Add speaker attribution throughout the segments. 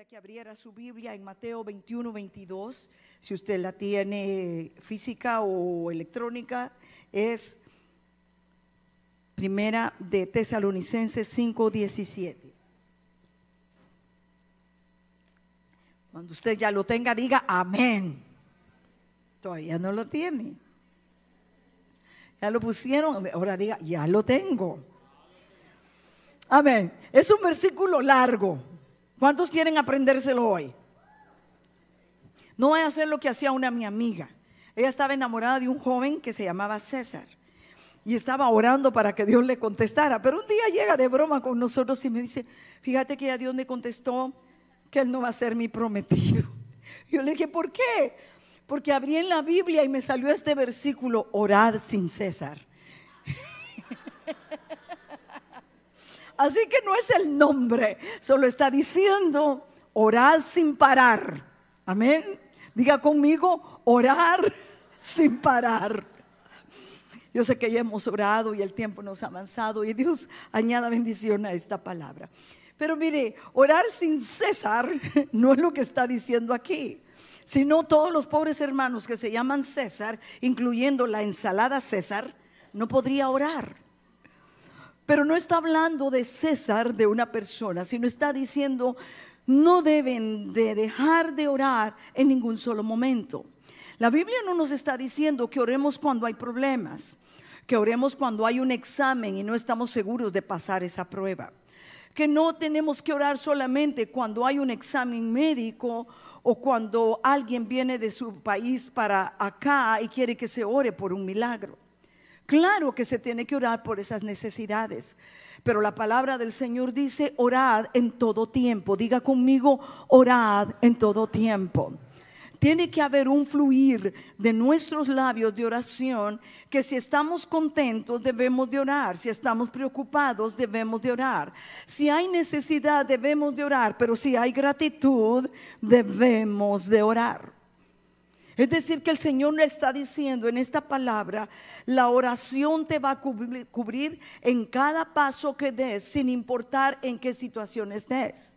Speaker 1: que abriera su Biblia en Mateo 21, 22, si usted la tiene física o electrónica, es primera de Tesalonicenses 5, 17. Cuando usted ya lo tenga, diga amén. Todavía no lo tiene. Ya lo pusieron, ahora diga, ya lo tengo. Amén. Es un versículo largo. ¿Cuántos quieren aprendérselo hoy? No voy a hacer lo que hacía una mi amiga. Ella estaba enamorada de un joven que se llamaba César y estaba orando para que Dios le contestara. Pero un día llega de broma con nosotros y me dice, fíjate que ya Dios me contestó que él no va a ser mi prometido. Yo le dije, ¿por qué? Porque abrí en la Biblia y me salió este versículo, orad sin César. Así que no es el nombre, solo está diciendo orar sin parar. Amén. Diga conmigo, orar sin parar. Yo sé que ya hemos orado y el tiempo nos ha avanzado y Dios añada bendición a esta palabra. Pero mire, orar sin cesar no es lo que está diciendo aquí, sino todos los pobres hermanos que se llaman César, incluyendo la ensalada César, no podría orar. Pero no está hablando de César, de una persona, sino está diciendo, no deben de dejar de orar en ningún solo momento. La Biblia no nos está diciendo que oremos cuando hay problemas, que oremos cuando hay un examen y no estamos seguros de pasar esa prueba. Que no tenemos que orar solamente cuando hay un examen médico o cuando alguien viene de su país para acá y quiere que se ore por un milagro. Claro que se tiene que orar por esas necesidades, pero la palabra del Señor dice, orad en todo tiempo. Diga conmigo, orad en todo tiempo. Tiene que haber un fluir de nuestros labios de oración que si estamos contentos debemos de orar, si estamos preocupados debemos de orar, si hay necesidad debemos de orar, pero si hay gratitud debemos de orar. Es decir, que el Señor le está diciendo en esta palabra, la oración te va a cubrir, en cada paso que des, sin importar en qué situación estés.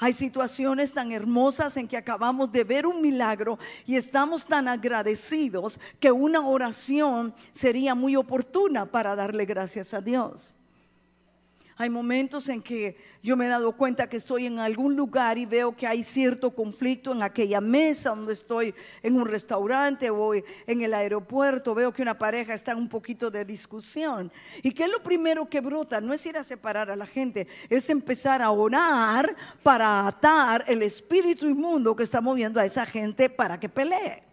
Speaker 1: Hay situaciones tan hermosas en que acabamos de ver un milagro y estamos tan agradecidos que una oración sería muy oportuna para darle gracias a Dios. Hay momentos en que yo me he dado cuenta que estoy en algún lugar y veo que hay cierto conflicto en aquella mesa donde estoy en un restaurante o en el aeropuerto. Veo que una pareja está en un poquito de discusión. ¿Y qué es lo primero que brota? No es ir a separar a la gente, es empezar a orar para atar el espíritu inmundo que está moviendo a esa gente para que pelee.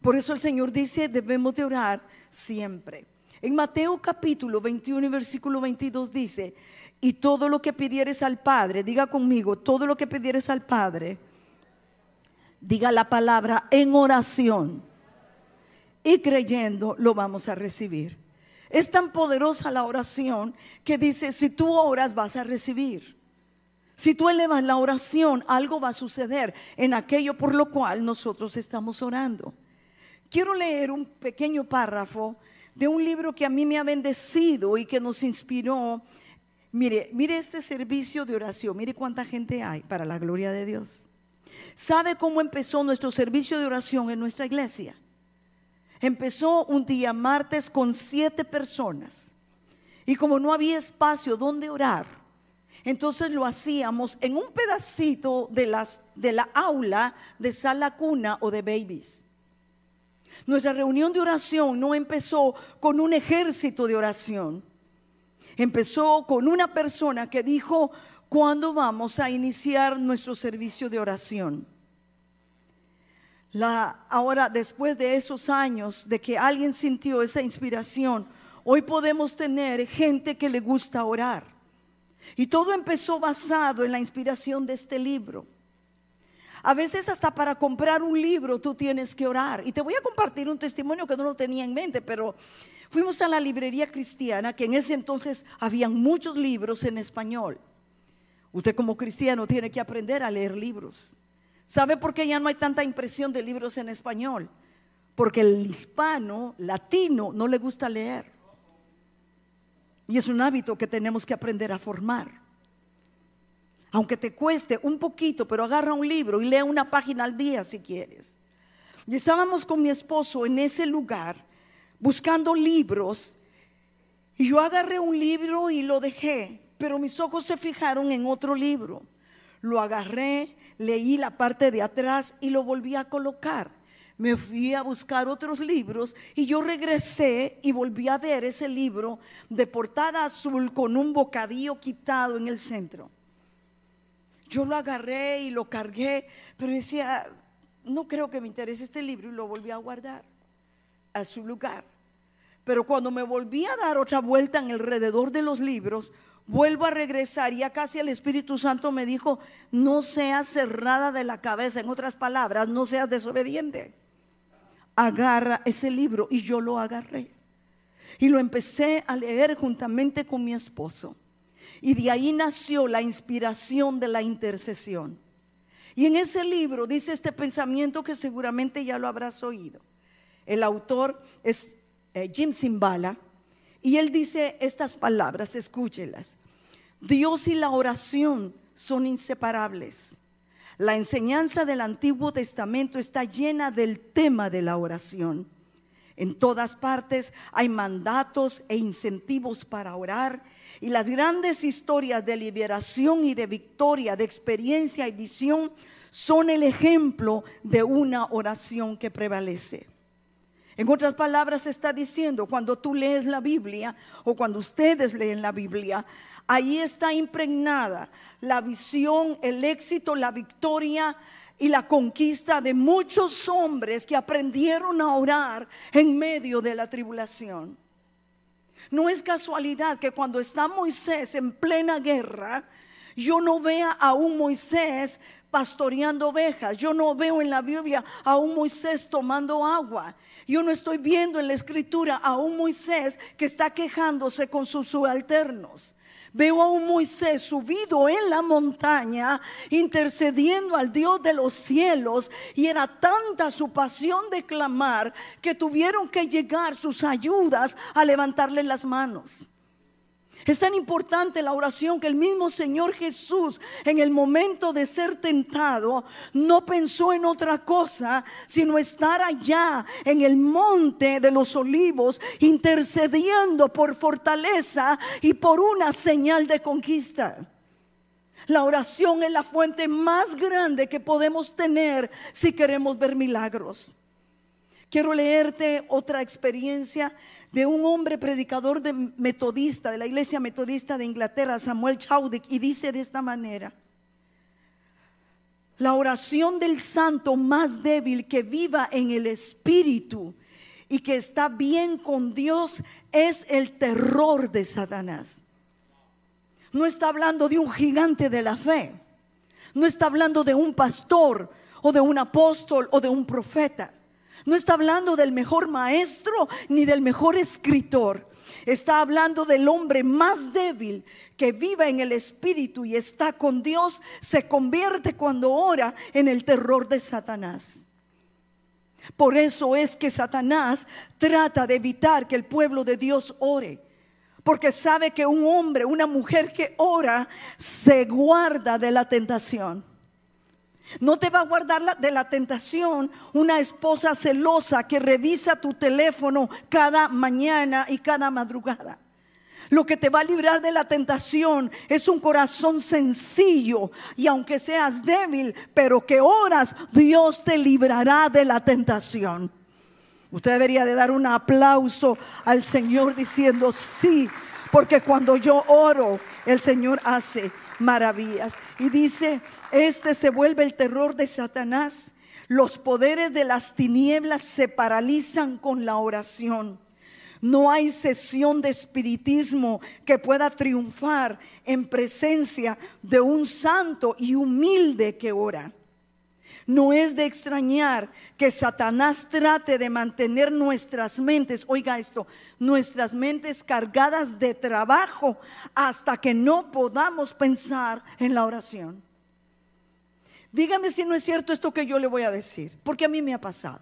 Speaker 1: Por eso el Señor dice, debemos de orar siempre. En Mateo capítulo 21 y versículo 22 dice, y todo lo que pidieres al Padre, diga conmigo, todo lo que pidieres al Padre, diga la palabra en oración y creyendo lo vamos a recibir. Es tan poderosa la oración que dice, si tú oras vas a recibir. Si tú elevas la oración, algo va a suceder en aquello por lo cual nosotros estamos orando. Quiero leer un pequeño párrafo de un libro que a mí me ha bendecido y que nos inspiró. Mire, mire este servicio de oración, mire cuánta gente hay para la gloria de Dios. ¿Sabe cómo empezó nuestro servicio de oración en nuestra iglesia? Empezó un día martes con siete personas. Y como no había espacio donde orar, entonces lo hacíamos en un pedacito de, las, de la aula de sala cuna o de babies. Nuestra reunión de oración no empezó con un ejército de oración. Empezó con una persona que dijo, ¿cuándo vamos a iniciar nuestro servicio de oración? La, ahora, después de esos años de que alguien sintió esa inspiración, hoy podemos tener gente que le gusta orar. Y todo empezó basado en la inspiración de este libro. A veces hasta para comprar un libro tú tienes que orar. Y te voy a compartir un testimonio que no lo tenía en mente, pero fuimos a la librería cristiana, que en ese entonces habían muchos libros en español. Usted como cristiano tiene que aprender a leer libros. ¿Sabe por qué ya no hay tanta impresión de libros en español? Porque el hispano, latino, no le gusta leer. Y es un hábito que tenemos que aprender a formar. Aunque te cueste un poquito, pero agarra un libro y lee una página al día si quieres. Y estábamos con mi esposo en ese lugar buscando libros y yo agarré un libro y lo dejé, pero mis ojos se fijaron en otro libro. Lo agarré, leí la parte de atrás y lo volví a colocar. Me fui a buscar otros libros y yo regresé y volví a ver ese libro de portada azul con un bocadillo quitado en el centro. Yo lo agarré y lo cargué, pero decía, no creo que me interese este libro y lo volví a guardar a su lugar. Pero cuando me volví a dar otra vuelta en alrededor de los libros, vuelvo a regresar y ya casi el Espíritu Santo me dijo, no seas cerrada de la cabeza, en otras palabras, no seas desobediente. Agarra ese libro y yo lo agarré. Y lo empecé a leer juntamente con mi esposo. Y de ahí nació la inspiración de la intercesión. Y en ese libro dice este pensamiento que seguramente ya lo habrás oído. El autor es eh, Jim Simbala, y él dice estas palabras, escúchelas. Dios y la oración son inseparables. La enseñanza del Antiguo Testamento está llena del tema de la oración. En todas partes hay mandatos e incentivos para orar y las grandes historias de liberación y de victoria, de experiencia y visión son el ejemplo de una oración que prevalece. En otras palabras, está diciendo, cuando tú lees la Biblia o cuando ustedes leen la Biblia, ahí está impregnada la visión, el éxito, la victoria y la conquista de muchos hombres que aprendieron a orar en medio de la tribulación. No es casualidad que cuando está Moisés en plena guerra, yo no vea a un Moisés pastoreando ovejas. Yo no veo en la Biblia a un Moisés tomando agua. Yo no estoy viendo en la escritura a un Moisés que está quejándose con sus subalternos. Veo a un Moisés subido en la montaña, intercediendo al Dios de los cielos, y era tanta su pasión de clamar que tuvieron que llegar sus ayudas a levantarle las manos. Es tan importante la oración que el mismo Señor Jesús en el momento de ser tentado no pensó en otra cosa sino estar allá en el monte de los olivos intercediendo por fortaleza y por una señal de conquista. La oración es la fuente más grande que podemos tener si queremos ver milagros. Quiero leerte otra experiencia de un hombre predicador de metodista, de la iglesia metodista de Inglaterra, Samuel Chaudic, y dice de esta manera, la oración del santo más débil que viva en el espíritu y que está bien con Dios es el terror de Satanás. No está hablando de un gigante de la fe, no está hablando de un pastor o de un apóstol o de un profeta. No está hablando del mejor maestro ni del mejor escritor. Está hablando del hombre más débil que vive en el espíritu y está con Dios. Se convierte cuando ora en el terror de Satanás. Por eso es que Satanás trata de evitar que el pueblo de Dios ore. Porque sabe que un hombre, una mujer que ora, se guarda de la tentación. No te va a guardar de la tentación una esposa celosa que revisa tu teléfono cada mañana y cada madrugada. Lo que te va a librar de la tentación es un corazón sencillo y aunque seas débil, pero que oras, Dios te librará de la tentación. Usted debería de dar un aplauso al Señor diciendo sí, porque cuando yo oro, el Señor hace maravillas. Y dice, este se vuelve el terror de Satanás. Los poderes de las tinieblas se paralizan con la oración. No hay sesión de espiritismo que pueda triunfar en presencia de un santo y humilde que ora. No es de extrañar que Satanás trate de mantener nuestras mentes, oiga esto, nuestras mentes cargadas de trabajo hasta que no podamos pensar en la oración. Dígame si no es cierto esto que yo le voy a decir, porque a mí me ha pasado.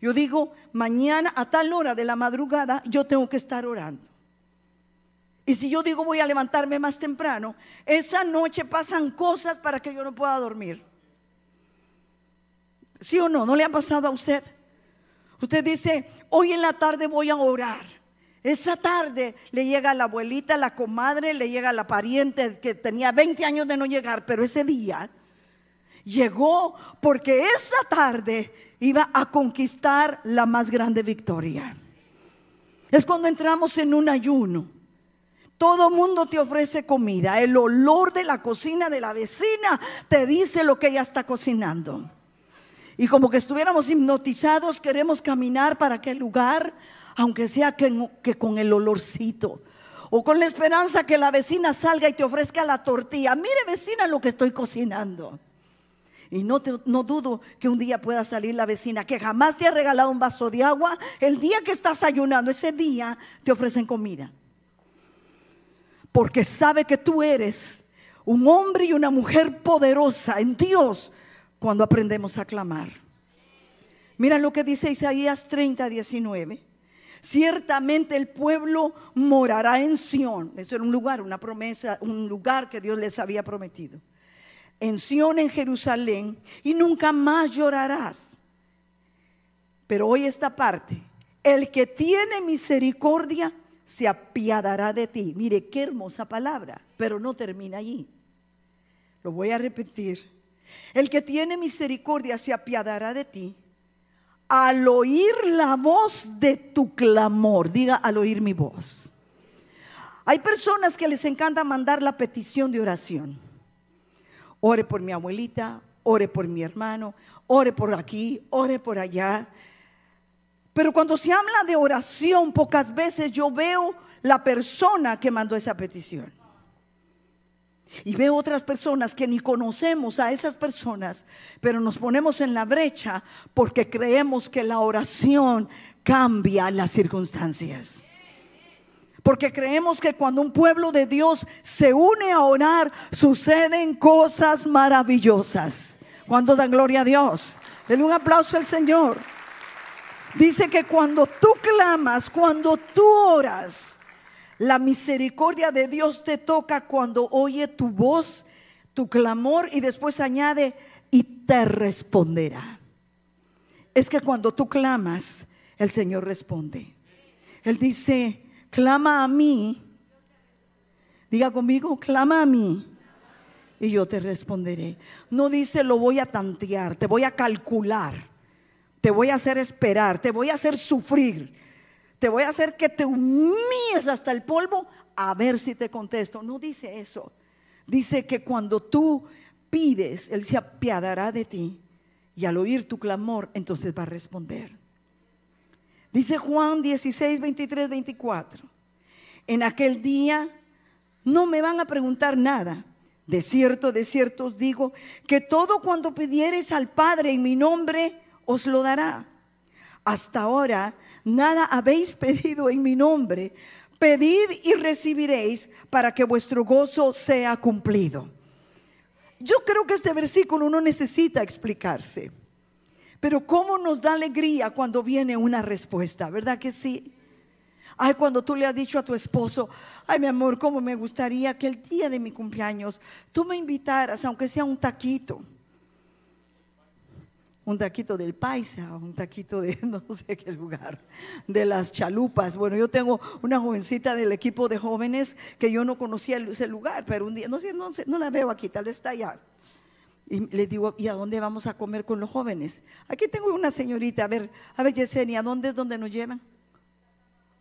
Speaker 1: Yo digo, mañana a tal hora de la madrugada yo tengo que estar orando. Y si yo digo voy a levantarme más temprano, esa noche pasan cosas para que yo no pueda dormir. ¿Sí o no? ¿No le ha pasado a usted? Usted dice, hoy en la tarde voy a orar. Esa tarde le llega la abuelita, la comadre, le llega la pariente que tenía 20 años de no llegar, pero ese día llegó porque esa tarde iba a conquistar la más grande victoria. Es cuando entramos en un ayuno. Todo mundo te ofrece comida. El olor de la cocina de la vecina te dice lo que ella está cocinando. Y como que estuviéramos hipnotizados, queremos caminar para aquel lugar, aunque sea que, con el olorcito. O con la esperanza que la vecina salga y te ofrezca la tortilla. Mire vecina lo que estoy cocinando. Y no, no dudo que un día pueda salir la vecina que jamás te ha regalado un vaso de agua. El día que estás ayunando, ese día te ofrecen comida. Porque sabe que tú eres un hombre y una mujer poderosa en Dios cuando aprendemos a clamar. Mira lo que dice Isaías 30, 19. Ciertamente el pueblo morará en Sión. Esto era un lugar, una promesa, un lugar que Dios les había prometido en Sión, en Jerusalén, y nunca más llorarás. Pero hoy esta parte, el que tiene misericordia se apiadará de ti. Mire qué hermosa palabra, pero no termina allí. Lo voy a repetir. El que tiene misericordia se apiadará de ti al oír la voz de tu clamor. Diga al oír mi voz. Hay personas que les encanta mandar la petición de oración. Ore por mi abuelita, ore por mi hermano, ore por aquí, ore por allá. Pero cuando se habla de oración, pocas veces yo veo la persona que mandó esa petición. Y veo otras personas que ni conocemos a esas personas, pero nos ponemos en la brecha porque creemos que la oración cambia las circunstancias. Porque creemos que cuando un pueblo de Dios se une a orar, suceden cosas maravillosas. Cuando dan gloria a Dios. Denle un aplauso al Señor. Dice que cuando tú clamas, cuando tú oras, la misericordia de Dios te toca cuando oye tu voz, tu clamor y después añade y te responderá. Es que cuando tú clamas, el Señor responde. Él dice, clama a mí. Diga conmigo, clama a mí. Y yo te responderé. No dice lo voy a tantear, te voy a calcular, te voy a hacer esperar, te voy a hacer sufrir, te voy a hacer que te humilles hasta el polvo a ver si te contesto. No dice eso. Dice que cuando tú pides, Él se apiadará de ti y al oír tu clamor, entonces va a responder. Dice Juan 16, 23, 24. En aquel día no me van a preguntar nada. De cierto, de cierto os digo que todo cuando pidiereis al Padre en mi nombre, os lo dará. Hasta ahora nada habéis pedido en mi nombre. Pedid y recibiréis para que vuestro gozo sea cumplido. Yo creo que este versículo no necesita explicarse. Pero cómo nos da alegría cuando viene una respuesta, ¿verdad que sí? Ay, cuando tú le has dicho a tu esposo, ay, mi amor, cómo me gustaría que el día de mi cumpleaños tú me invitaras, aunque sea un taquito. Un taquito del paisa, un taquito de no sé qué lugar, de las chalupas. Bueno, yo tengo una jovencita del equipo de jóvenes que yo no conocía ese lugar, pero un día, no sé, no, sé, no la veo aquí, tal vez está allá. Y le digo, ¿y a dónde vamos a comer con los jóvenes? Aquí tengo una señorita, a ver, a ver Yesenia, ¿dónde es donde nos llevan?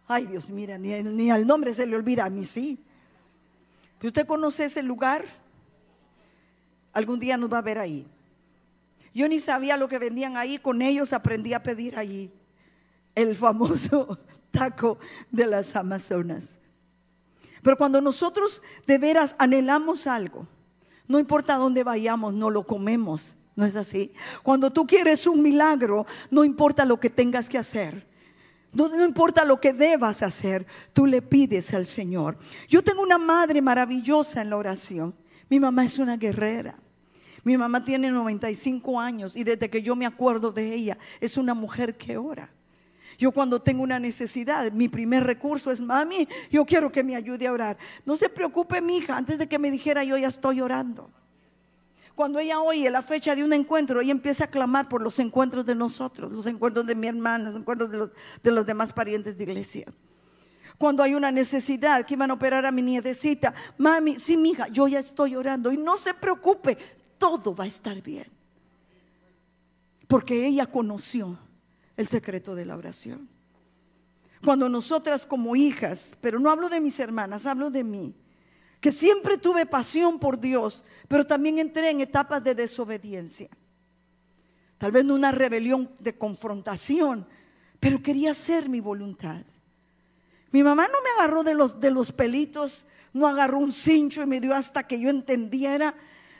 Speaker 1: Ay Dios, mira, ni, ni al nombre se le olvida, a mí sí. ¿Usted conoce ese lugar? Algún día nos va a ver ahí. Yo ni sabía lo que vendían ahí, con ellos aprendí a pedir allí el famoso taco de las Amazonas. Pero cuando nosotros de veras anhelamos algo, no importa dónde vayamos, no lo comemos. ¿No es así? Cuando tú quieres un milagro, no importa lo que tengas que hacer. No, no, importa lo que debas hacer, tú le pides al Señor. Yo tengo una madre maravillosa en la oración. Mi mamá es una guerrera. Mi mamá tiene 95 años y desde que yo me acuerdo de ella, es una mujer que ora. Yo cuando tengo una necesidad, mi primer recurso es, mami, yo quiero que me ayude a orar. No se preocupe, mi hija, antes de que me dijera yo ya estoy orando. Cuando ella oye la fecha de un encuentro, ella empieza a clamar por los encuentros de nosotros, los encuentros de mi hermano, los encuentros de los, de los demás parientes de iglesia. Cuando hay una necesidad, que iban a operar a mi nietecita, mami, sí, mi hija, yo ya estoy orando y no se preocupe, todo va a estar bien. Porque ella conoció el secreto de la oración. Cuando nosotras como hijas, pero no hablo de mis hermanas, hablo de mí, que siempre tuve pasión por Dios, pero también entré en etapas de desobediencia. Tal vez no una rebelión de confrontación, pero quería hacer mi voluntad. Mi mamá no me agarró de los, de los pelitos, no agarró un cincho y me dio hasta que yo entendiera.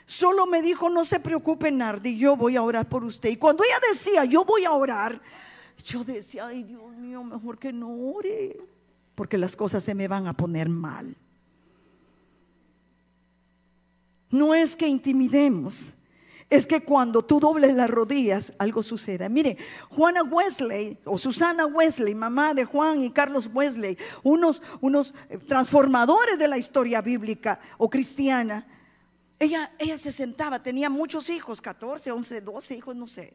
Speaker 1: Solo me dijo, no se preocupe, Nardi, yo voy a orar por usted. Y cuando ella decía, yo voy a orar, yo decía, ay Dios mío, mejor que no ore, porque las cosas se me van a poner mal. No es que intimidemos, es que cuando tú dobles las rodillas, algo suceda. Mire, Juana Wesley o Susana Wesley, mamá de Juan y Carlos Wesley, unos, unos eh, transformadores de la historia bíblica o cristiana, ella, ella se sentaba, tenía muchos hijos, 14, 11, 12 hijos, no sé.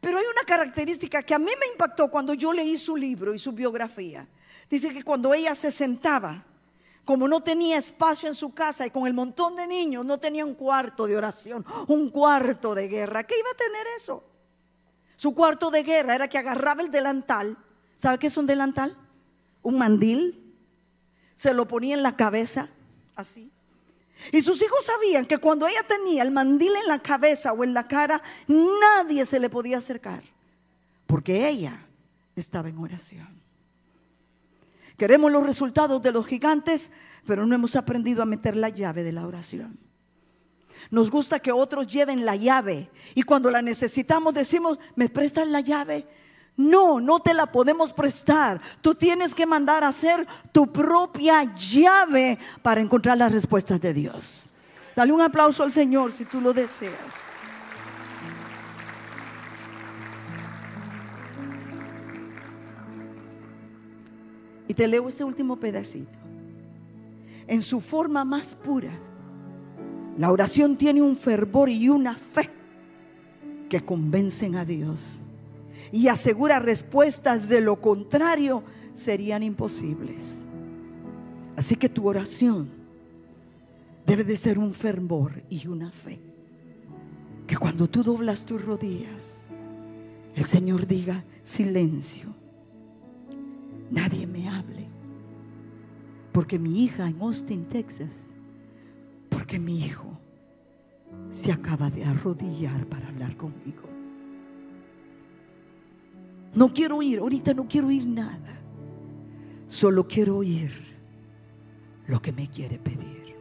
Speaker 1: Pero hay una característica que a mí me impactó cuando yo leí su libro y su biografía. Dice que cuando ella se sentaba, como no tenía espacio en su casa y con el montón de niños, no tenía un cuarto de oración, un cuarto de guerra. ¿Qué iba a tener eso? Su cuarto de guerra era que agarraba el delantal. ¿Sabe qué es un delantal? Un mandil. Se lo ponía en la cabeza, así. Y sus hijos sabían que cuando ella tenía el mandil en la cabeza o en la cara, nadie se le podía acercar, porque ella estaba en oración. Queremos los resultados de los gigantes, pero no hemos aprendido a meter la llave de la oración. Nos gusta que otros lleven la llave y cuando la necesitamos decimos, ¿me prestan la llave? No, no te la podemos prestar. Tú tienes que mandar a hacer tu propia llave para encontrar las respuestas de Dios. Dale un aplauso al Señor si tú lo deseas. Y te leo este último pedacito. En su forma más pura, la oración tiene un fervor y una fe que convencen a Dios y asegura respuestas de lo contrario serían imposibles. Así que tu oración debe de ser un fervor y una fe. Que cuando tú doblas tus rodillas, el Señor diga, silencio, nadie me hable. Porque mi hija en Austin, Texas, porque mi hijo se acaba de arrodillar para hablar conmigo. No quiero oír, ahorita no quiero oír nada. Solo quiero oír lo que me quiere pedir.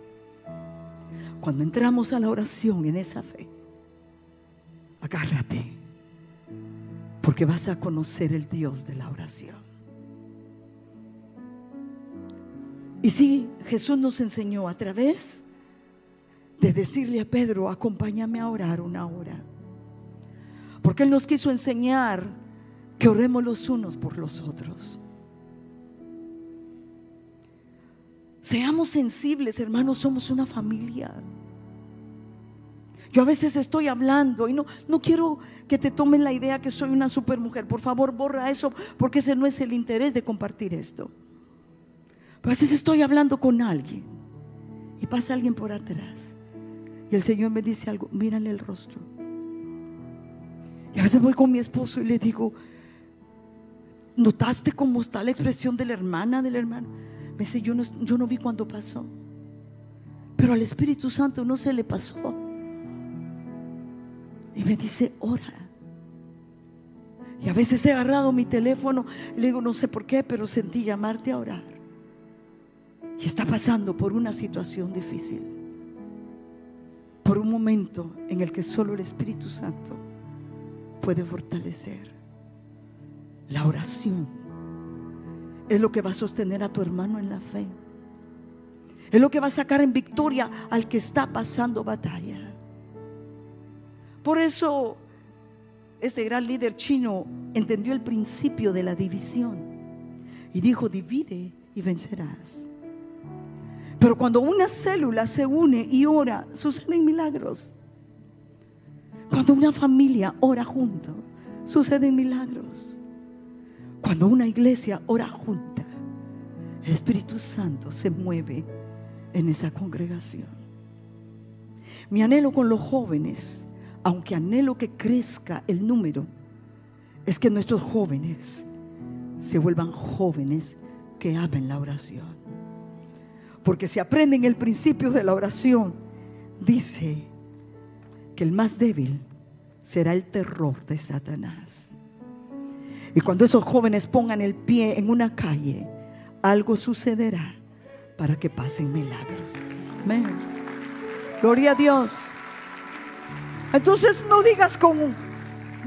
Speaker 1: Cuando entramos a la oración en esa fe, agárrate, porque vas a conocer el Dios de la oración. Y si Jesús nos enseñó a través de decirle a Pedro, acompáñame a orar una hora. Porque Él nos quiso enseñar que los unos por los otros. Seamos sensibles, hermanos, somos una familia. Yo a veces estoy hablando y no, no quiero que te tomen la idea que soy una supermujer. Por favor, borra eso porque ese no es el interés de compartir esto. a veces estoy hablando con alguien y pasa alguien por atrás y el Señor me dice algo, mírale el rostro. Y a veces voy con mi esposo y le digo, ¿Notaste cómo está la expresión de la hermana, del hermano? Me dice, yo no, yo no vi cuando pasó. Pero al Espíritu Santo no se le pasó. Y me dice, ora. Y a veces he agarrado mi teléfono le digo, no sé por qué, pero sentí llamarte a orar. Y está pasando por una situación difícil. Por un momento en el que solo el Espíritu Santo puede fortalecer. La oración es lo que va a sostener a tu hermano en la fe. Es lo que va a sacar en victoria al que está pasando batalla. Por eso este gran líder chino entendió el principio de la división y dijo, divide y vencerás. Pero cuando una célula se une y ora, suceden milagros. Cuando una familia ora junto, suceden milagros. Cuando una iglesia ora junta, el Espíritu Santo se mueve en esa congregación. Mi anhelo con los jóvenes, aunque anhelo que crezca el número, es que nuestros jóvenes se vuelvan jóvenes que amen la oración. Porque si aprenden el principio de la oración, dice que el más débil será el terror de Satanás. Y cuando esos jóvenes pongan el pie en una calle, algo sucederá para que pasen milagros. Amén. Gloria a Dios. Entonces no digas como,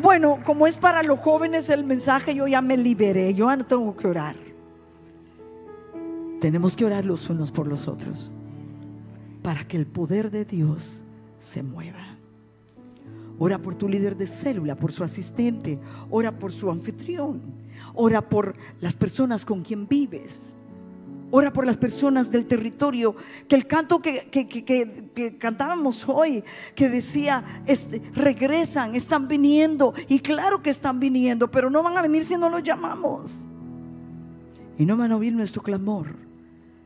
Speaker 1: bueno, como es para los jóvenes el mensaje, yo ya me liberé, yo ya no tengo que orar. Tenemos que orar los unos por los otros para que el poder de Dios se mueva. Ora por tu líder de célula, por su asistente, ora por su anfitrión, ora por las personas con quien vives. Ora por las personas del territorio. Que el canto que, cantábamos hoy, que decía, este, regresan, están viniendo. Y claro que están viniendo, pero no van a venir si no los llamamos. Y no van a oír nuestro clamor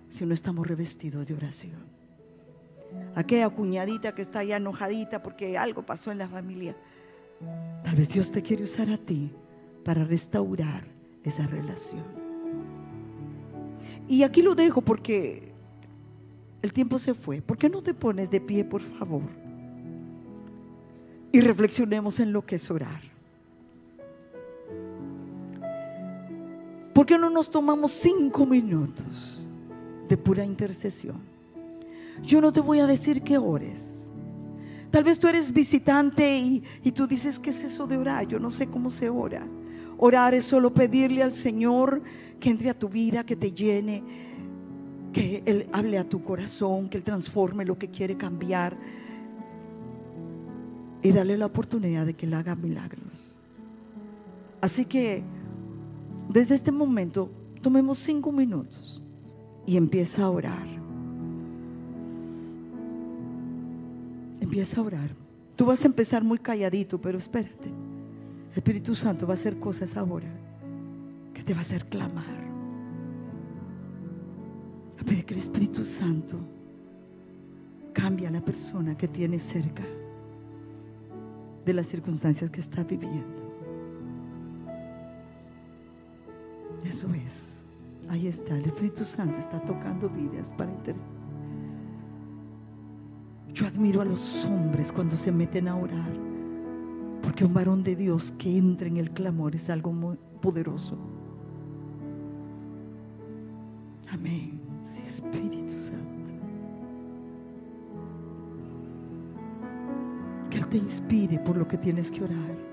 Speaker 1: si no estamos revestidos de oración. Aquella cuñadita que está ya enojadita porque algo pasó en la familia. Tal vez Dios te quiere usar a ti para restaurar esa relación. Y aquí lo dejo porque el tiempo se fue. ¿Por qué no te pones de pie, por favor? Y reflexionemos en lo que es orar. ¿Por qué no nos tomamos cinco minutos de pura intercesión? Yo no te voy a decir que ores. Tal vez tú eres visitante y, y tú dices, ¿qué es eso de orar? Yo no sé cómo se ora. Orar es solo pedirle al Señor que entre a tu vida, que te llene, que Él hable a tu corazón, que Él transforme lo que quiere cambiar y darle la oportunidad de que Él haga milagros. Así que desde este momento tomemos cinco minutos y empieza a orar. Empieza a orar. Tú vas a empezar muy calladito, pero espérate. El Espíritu Santo va a hacer cosas ahora que te va a hacer clamar. A pedir que el Espíritu Santo cambie a la persona que tiene cerca de las circunstancias que está viviendo. Eso es. Ahí está. El Espíritu Santo está tocando vidas para interceder. Yo admiro a los hombres cuando se meten a orar. Porque un varón de Dios que entra en el clamor es algo muy poderoso. Amén. Espíritu Santo. Que Él te inspire por lo que tienes que orar.